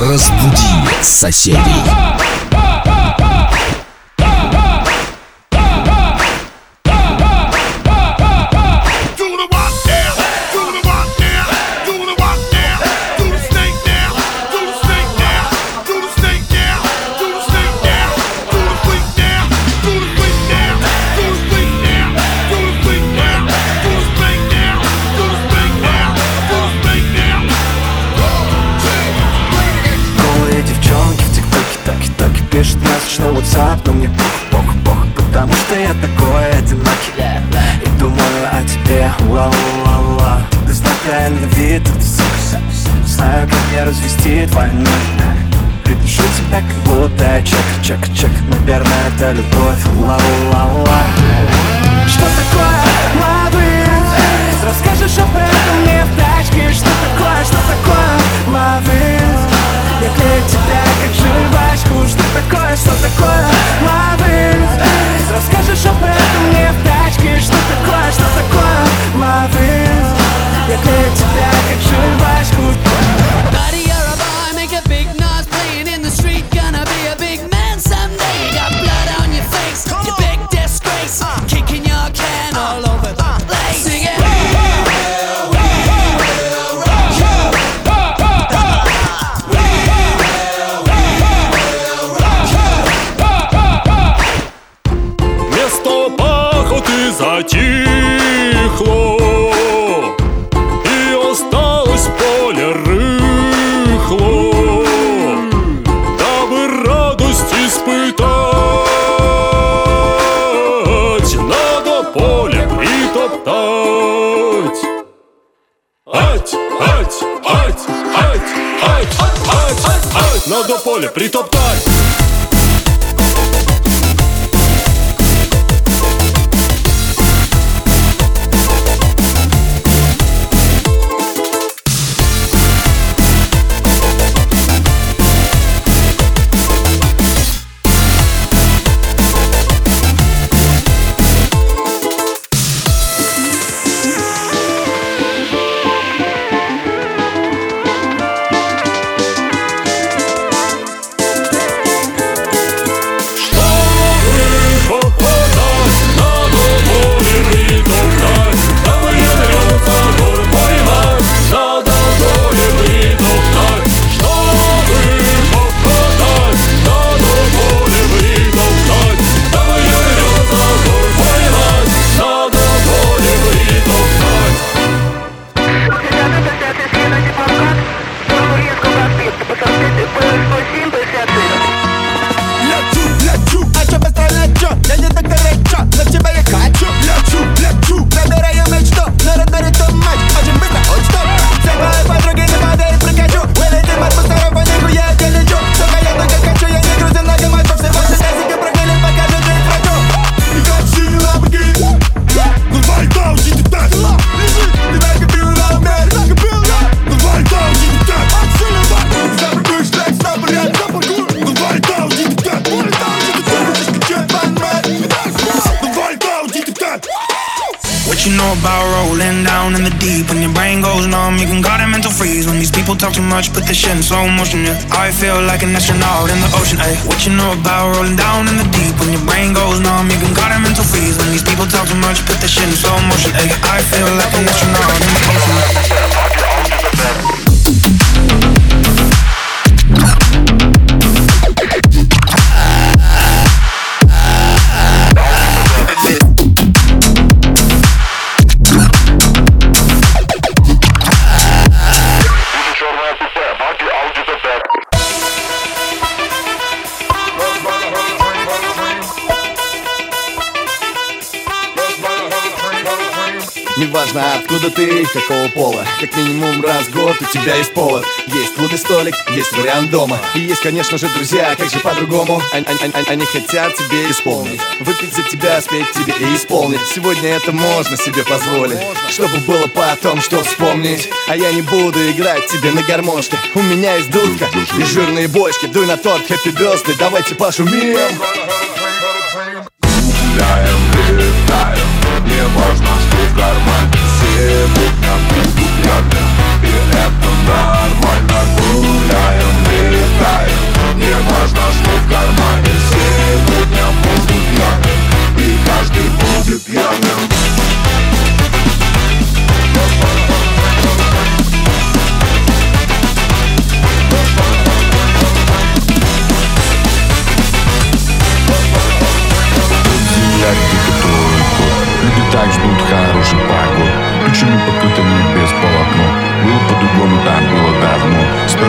Разбуди соседей. О тебе, ла-ла-ла Ты знакомый на вид, Знаю, как мне развести номер Припишу тебя, как будто я чек, чек, чек Наверное, это любовь, ла-ла-ла Что такое? Лавы? Расскажешь об этом мне в тачке? Что такое, что такое? Лавы? Я клею тебя жвачку Что такое, что такое лавы? Расскажешь об этом мне в тачке Что такое, что такое лавы? Я клею тебя как жвачку поле притоптать What you know about rolling down in the deep. When your brain goes numb, you can call it mental freeze. When these people talk too much, put this shit in slow motion, yeah. I feel like an astronaut in the ocean, ayy. What you know about rolling down in the deep? When your brain goes numb, you can call it mental freeze. When these people talk too much, put this shit in slow motion, ayy. I feel like an astronaut in the ocean откуда ты, какого пола. Как минимум раз в год у тебя есть повод. Есть клубный столик, есть вариант дома. И есть, конечно же, друзья, как же по-другому. Они, хотят тебе исполнить. Выпить за тебя, спеть тебе и исполнить. Сегодня это можно себе позволить. Чтобы было потом, что вспомнить. А я не буду играть тебе на гармошке. У меня есть дудка и жирные бочки. Дуй на торт, хэппи бёзды, давайте пошумим. Гуляем, летаем, не важно, что в кармане Сегодня буду пьяным, и это нормально Гуляем, летаем, не важно, что в кармане. Сегодня буду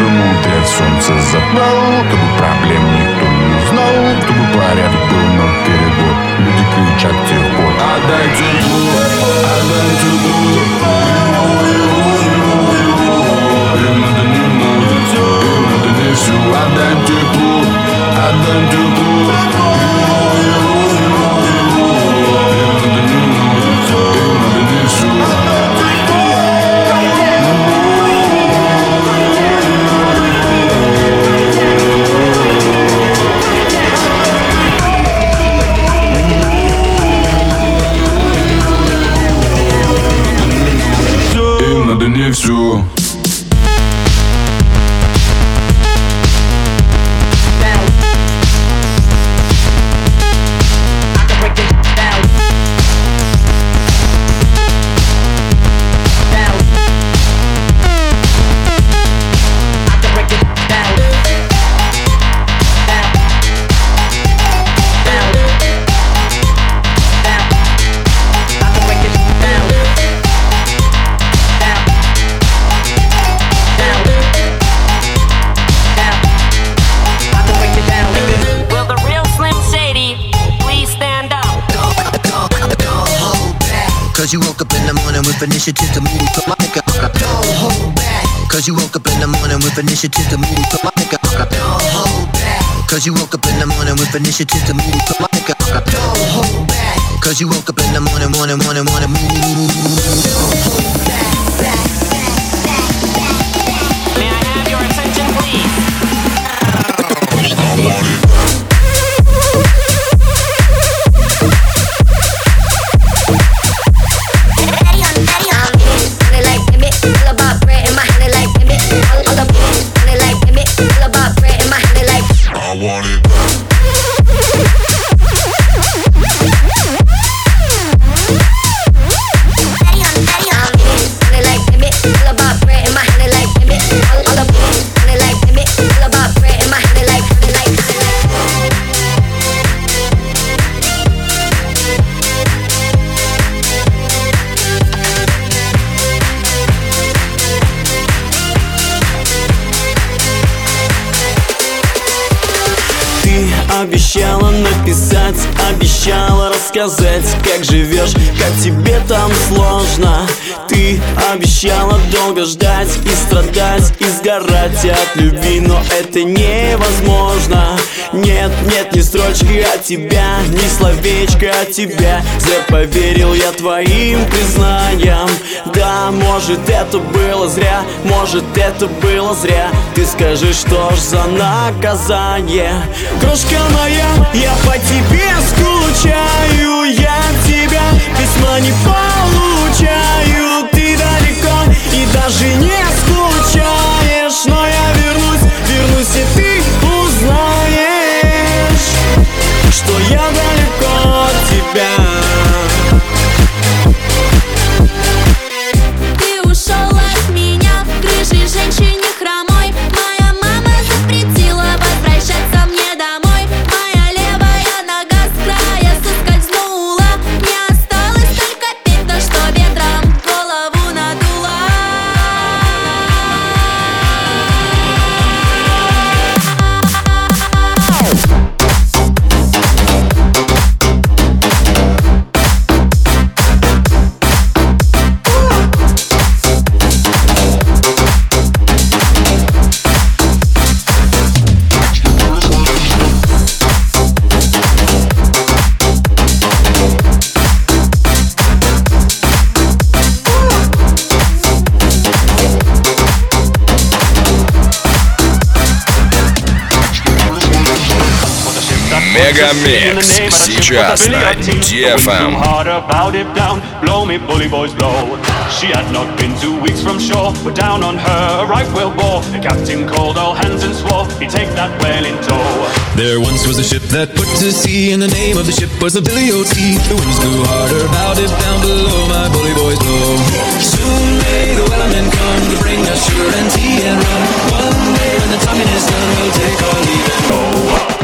давно Старому утрят солнце запало Чтобы проблем никто не узнал Чтобы порядок был на перебор Люди кричат тех пор Отдай тепло, отдай тепло Им надо не может, им надо не все Отдай тепло, отдай тепло initiative to move to my nigga. Don't hold back. Cause you woke up in the morning with initiative to move to my nigga. Don't hold back. Cause you woke up in the morning with initiative to move to my nigga. Don't hold back. Cause you woke up in the morning, morning, morning, morning. Don't hold back. Тебе там сложно. Ты обещала долго ждать и страдать И сгорать от любви, но это невозможно. Нет, нет, ни строчки от тебя, ни словечко от тебя. Зря поверил я твоим признаниям Да, может это было зря, может это было зря. Ты скажи, что ж за наказание? Крошка моя, я по тебе скучаю Я письма не получаю Ты далеко и даже не Мегамикс сейчас на DFM. Blow me, bully boys, blow. She had not been two weeks from shore, but down on her a right whale bore. The captain called all hands and swore he'd take that whale in tow. There once was a ship that put to sea, and the name of the ship was the Billy O.T. The winds blew harder, bowed it down below, my bully boys blow. Soon may the wellermen come to bring us sugar and tea and rum. One day when the timing is done, we'll take our leave and go.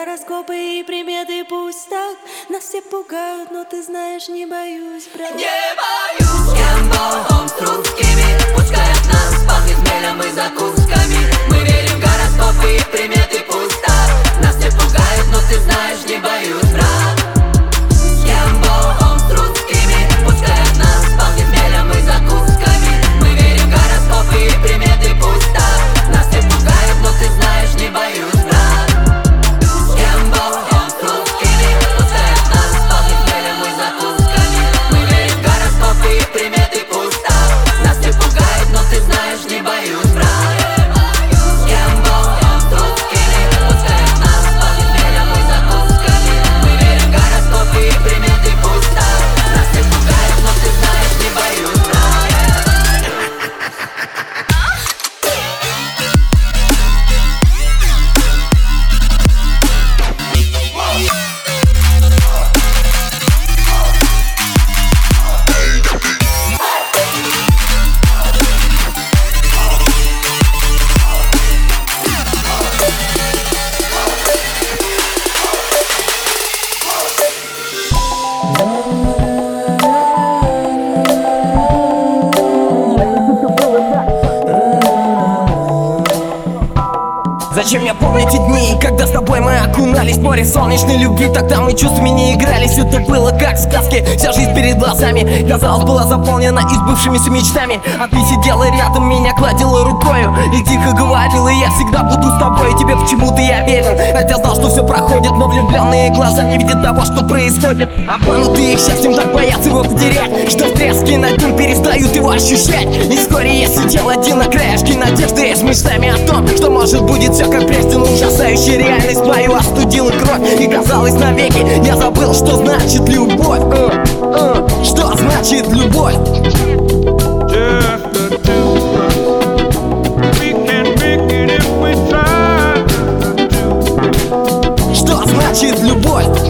гороскопы и приметы пусть так Нас все пугают, но ты знаешь, не боюсь, брат. Не боюсь. Я богом с русскими. Пускай нас пахнет мелем и закусками. Мы верим в гороскопы и приметы пусть так Нас все пугают, но ты знаешь, не боюсь, брат. Приметы пусть так Нас не пугают, но ты знаешь, не боюсь. Море солнечной любви Тогда мы чувствами не игрались, это было как в сказке Вся жизнь перед глазами, казалось, была заполнена избывшимися мечтами. А ты сидела рядом, меня гладила рукою. И тихо говорила, я всегда буду с тобой Тебе почему-то я верил, хотя знал, что все проходит Но влюбленные глаза не видят того, что происходит. Обманутые счастьем так боятся его потерять Что в треске над ним перестают его ощущать. И вскоре я сидел один на краешке надежды С мечтами о том, что может будет все как прежде Но ужасающая реальность мою остудила кровь И казалось навеки я забыл, что значит любовь Э, э, Что значит любовь Что значит любовь?